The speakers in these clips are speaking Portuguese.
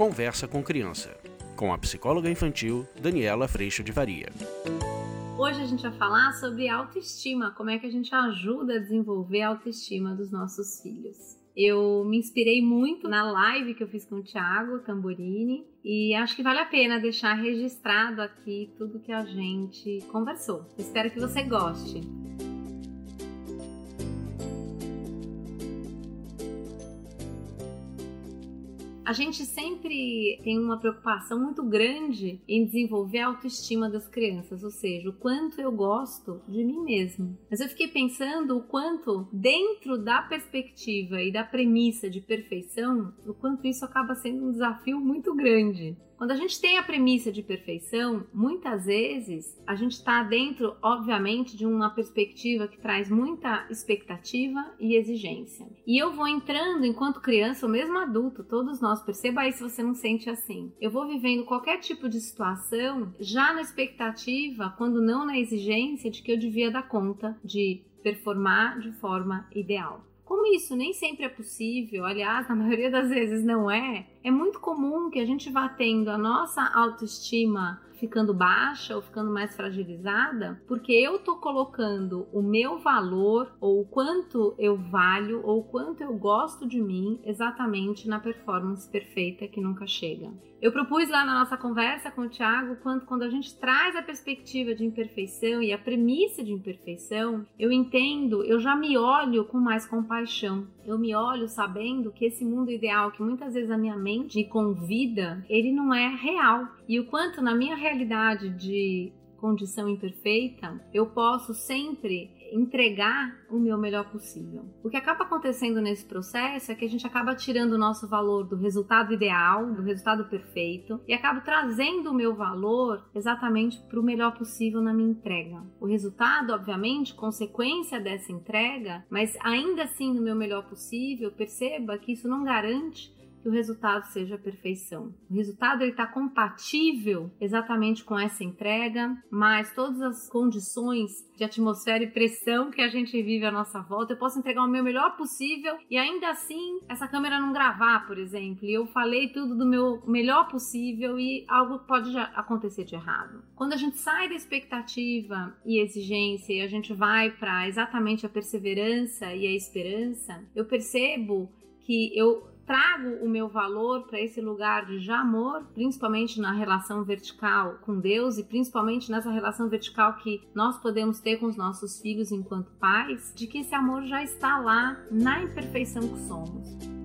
Conversa com Criança, com a psicóloga infantil Daniela Freixo de Varia. Hoje a gente vai falar sobre autoestima, como é que a gente ajuda a desenvolver a autoestima dos nossos filhos. Eu me inspirei muito na live que eu fiz com o Thiago Tamborini e acho que vale a pena deixar registrado aqui tudo que a gente conversou. Espero que você goste. A gente sempre tem uma preocupação muito grande em desenvolver a autoestima das crianças, ou seja, o quanto eu gosto de mim mesmo. Mas eu fiquei pensando o quanto, dentro da perspectiva e da premissa de perfeição, o quanto isso acaba sendo um desafio muito grande. Quando a gente tem a premissa de perfeição, muitas vezes a gente está dentro, obviamente, de uma perspectiva que traz muita expectativa e exigência. E eu vou entrando enquanto criança ou mesmo adulto, todos nós, perceba aí se você não sente assim. Eu vou vivendo qualquer tipo de situação já na expectativa, quando não na exigência, de que eu devia dar conta de performar de forma ideal. Como isso nem sempre é possível, aliás, na maioria das vezes não é, é muito comum que a gente vá tendo a nossa autoestima ficando baixa ou ficando mais fragilizada, porque eu tô colocando o meu valor ou o quanto eu valho ou o quanto eu gosto de mim exatamente na performance perfeita que nunca chega. Eu propus lá na nossa conversa com o Thiago quanto quando a gente traz a perspectiva de imperfeição e a premissa de imperfeição, eu entendo, eu já me olho com mais compaixão. Eu me olho sabendo que esse mundo ideal que muitas vezes a minha mente me convida, ele não é real. E o quanto na minha realidade de condição imperfeita, eu posso sempre entregar o meu melhor possível. O que acaba acontecendo nesse processo é que a gente acaba tirando o nosso valor do resultado ideal, do resultado perfeito, e acaba trazendo o meu valor exatamente para o melhor possível na minha entrega. O resultado, obviamente, consequência dessa entrega, mas ainda assim no meu melhor possível, perceba que isso não garante que o resultado seja a perfeição. O resultado está compatível exatamente com essa entrega, mas todas as condições de atmosfera e pressão que a gente vive à nossa volta, eu posso entregar o meu melhor possível e ainda assim essa câmera não gravar, por exemplo, e eu falei tudo do meu melhor possível e algo pode acontecer de errado. Quando a gente sai da expectativa e exigência e a gente vai para exatamente a perseverança e a esperança, eu percebo que eu trago o meu valor para esse lugar de amor, principalmente na relação vertical com Deus e principalmente nessa relação vertical que nós podemos ter com os nossos filhos enquanto pais, de que esse amor já está lá na imperfeição que somos.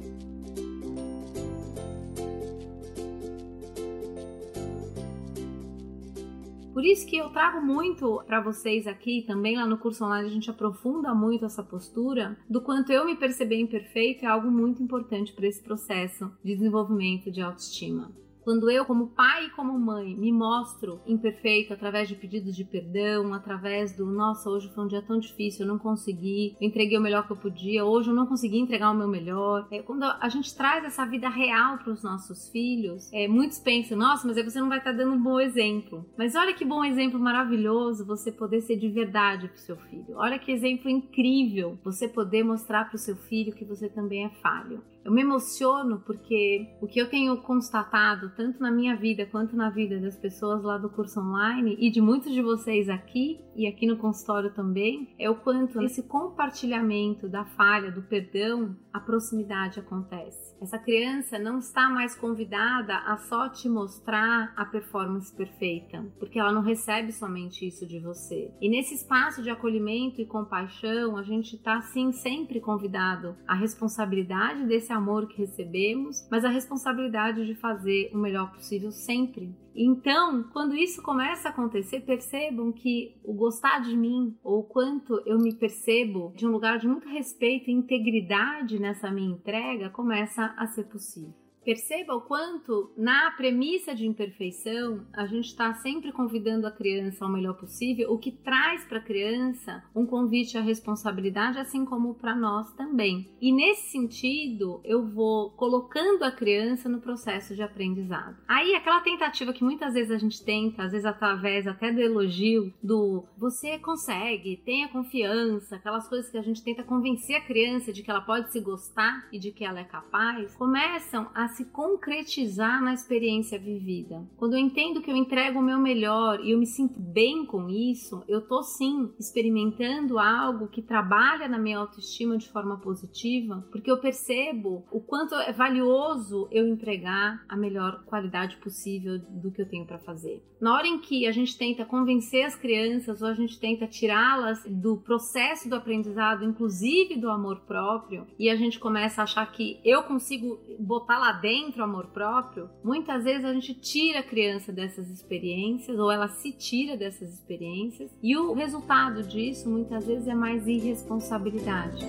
Por isso que eu trago muito para vocês aqui, também lá no curso online a gente aprofunda muito essa postura do quanto eu me perceber imperfeito é algo muito importante para esse processo de desenvolvimento de autoestima. Quando eu, como pai e como mãe, me mostro imperfeito através de pedidos de perdão, através do nossa, hoje foi um dia tão difícil, eu não consegui, eu entreguei o melhor que eu podia, hoje eu não consegui entregar o meu melhor. É, quando a gente traz essa vida real para os nossos filhos, é, muitos pensam, nossa, mas aí você não vai estar tá dando um bom exemplo. Mas olha que bom exemplo maravilhoso você poder ser de verdade para o seu filho. Olha que exemplo incrível você poder mostrar para o seu filho que você também é falho. Eu me emociono porque o que eu tenho constatado, tanto na minha vida quanto na vida das pessoas lá do curso online e de muitos de vocês aqui e aqui no consultório também, é o quanto esse compartilhamento da falha, do perdão, a proximidade acontece. Essa criança não está mais convidada a só te mostrar a performance perfeita, porque ela não recebe somente isso de você. E nesse espaço de acolhimento e compaixão, a gente está sim sempre convidado à responsabilidade desse amor que recebemos, mas a responsabilidade de fazer o melhor possível sempre. Então, quando isso começa a acontecer, percebam que o gostar de mim, ou o quanto eu me percebo de um lugar de muito respeito e integridade nessa minha entrega, começa a ser possível. Perceba o quanto, na premissa de imperfeição, a gente está sempre convidando a criança ao melhor possível, o que traz para a criança um convite à responsabilidade, assim como para nós também. E nesse sentido, eu vou colocando a criança no processo de aprendizado. Aí, aquela tentativa que muitas vezes a gente tenta, às vezes através até do elogio, do você consegue, tenha confiança, aquelas coisas que a gente tenta convencer a criança de que ela pode se gostar e de que ela é capaz, começam a se concretizar na experiência vivida. Quando eu entendo que eu entrego o meu melhor e eu me sinto bem com isso, eu tô sim experimentando algo que trabalha na minha autoestima de forma positiva, porque eu percebo o quanto é valioso eu entregar a melhor qualidade possível do que eu tenho para fazer. Na hora em que a gente tenta convencer as crianças ou a gente tenta tirá-las do processo do aprendizado, inclusive do amor próprio, e a gente começa a achar que eu consigo botar lá dentro amor próprio, muitas vezes a gente tira a criança dessas experiências ou ela se tira dessas experiências e o resultado disso muitas vezes é mais irresponsabilidade.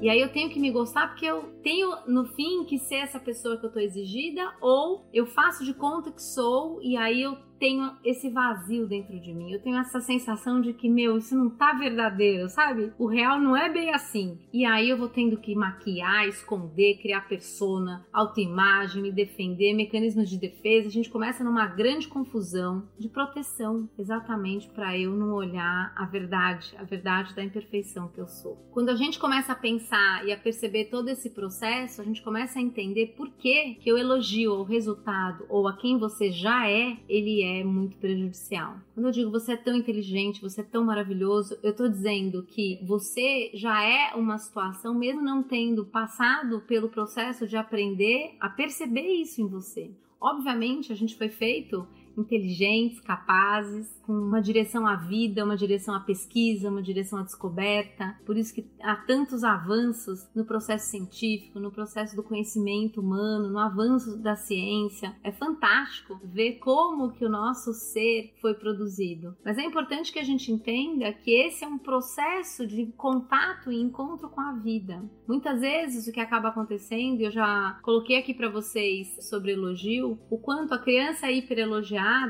E aí eu tenho que me gostar porque eu tenho no fim que ser essa pessoa que eu tô exigida ou eu faço de conta que sou e aí eu tenho esse vazio dentro de mim. Eu tenho essa sensação de que, meu, isso não tá verdadeiro, sabe? O real não é bem assim. E aí eu vou tendo que maquiar, esconder, criar persona, autoimagem, me defender, mecanismos de defesa. A gente começa numa grande confusão de proteção, exatamente para eu não olhar a verdade, a verdade da imperfeição que eu sou. Quando a gente começa a pensar e a perceber todo esse processo, a gente começa a entender por que que eu elogio o resultado ou a quem você já é, ele é é muito prejudicial. Quando eu digo você é tão inteligente, você é tão maravilhoso, eu tô dizendo que você já é uma situação, mesmo não tendo passado pelo processo de aprender a perceber isso em você. Obviamente, a gente foi feito inteligentes, capazes, com uma direção à vida, uma direção à pesquisa, uma direção à descoberta. Por isso que há tantos avanços no processo científico, no processo do conhecimento humano, no avanço da ciência. É fantástico ver como que o nosso ser foi produzido. Mas é importante que a gente entenda que esse é um processo de contato e encontro com a vida. Muitas vezes o que acaba acontecendo, eu já coloquei aqui para vocês sobre elogio, o quanto a criança hiper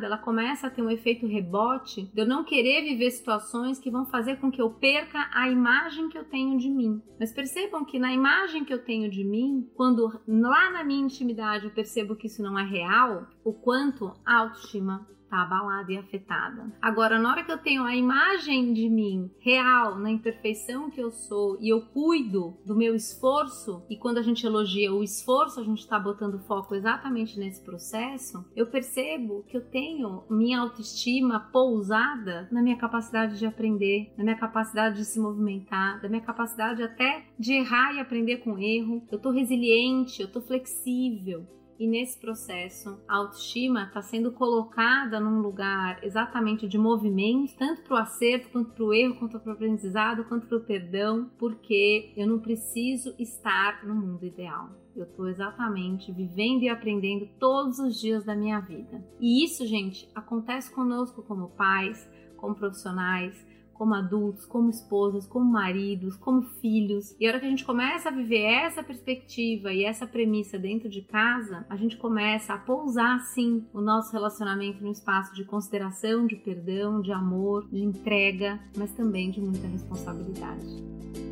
ela começa a ter um efeito rebote de eu não querer viver situações que vão fazer com que eu perca a imagem que eu tenho de mim. Mas percebam que na imagem que eu tenho de mim, quando lá na minha intimidade eu percebo que isso não é real, o quanto a autoestima tá abalada e afetada. Agora, na hora que eu tenho a imagem de mim real, na imperfeição que eu sou, e eu cuido do meu esforço, e quando a gente elogia o esforço, a gente está botando foco exatamente nesse processo, eu percebo que eu tenho minha autoestima pousada na minha capacidade de aprender, na minha capacidade de se movimentar, da minha capacidade até de errar e aprender com erro. Eu tô resiliente, eu tô flexível, e nesse processo, a autoestima está sendo colocada num lugar exatamente de movimento, tanto para o acerto, quanto para o erro, quanto para o aprendizado, quanto para o perdão, porque eu não preciso estar no mundo ideal. Eu estou exatamente vivendo e aprendendo todos os dias da minha vida. E isso, gente, acontece conosco como pais, como profissionais, como adultos, como esposas, como maridos, como filhos. E a hora que a gente começa a viver essa perspectiva e essa premissa dentro de casa, a gente começa a pousar sim o nosso relacionamento no espaço de consideração, de perdão, de amor, de entrega, mas também de muita responsabilidade.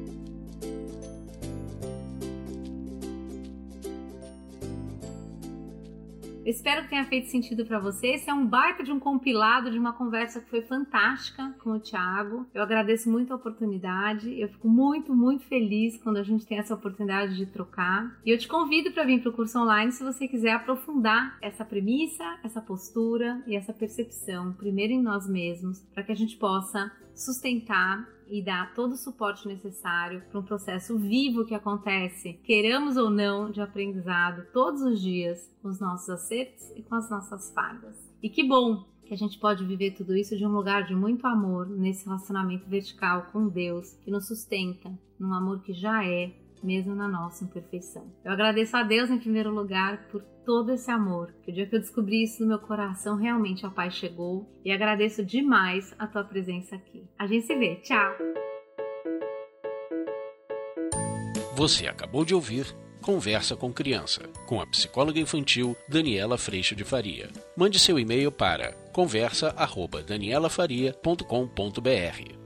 Espero que tenha feito sentido para você. Esse é um baita de um compilado de uma conversa que foi fantástica com o Thiago. Eu agradeço muito a oportunidade. Eu fico muito, muito feliz quando a gente tem essa oportunidade de trocar. E eu te convido para vir para o curso online se você quiser aprofundar essa premissa, essa postura e essa percepção, primeiro em nós mesmos, para que a gente possa sustentar e dar todo o suporte necessário para um processo vivo que acontece, queiramos ou não, de aprendizado todos os dias, com os nossos acertos e com as nossas falhas. E que bom que a gente pode viver tudo isso de um lugar de muito amor, nesse relacionamento vertical com Deus, que nos sustenta, num amor que já é, mesmo na nossa imperfeição. Eu agradeço a Deus em primeiro lugar por todo esse amor. Que o dia que eu descobri isso no meu coração, realmente a paz chegou. E agradeço demais a tua presença aqui. A gente se vê. Tchau! Você acabou de ouvir Conversa com Criança, com a psicóloga infantil Daniela Freixo de Faria. Mande seu e-mail para conversa@danielafaria.com.br.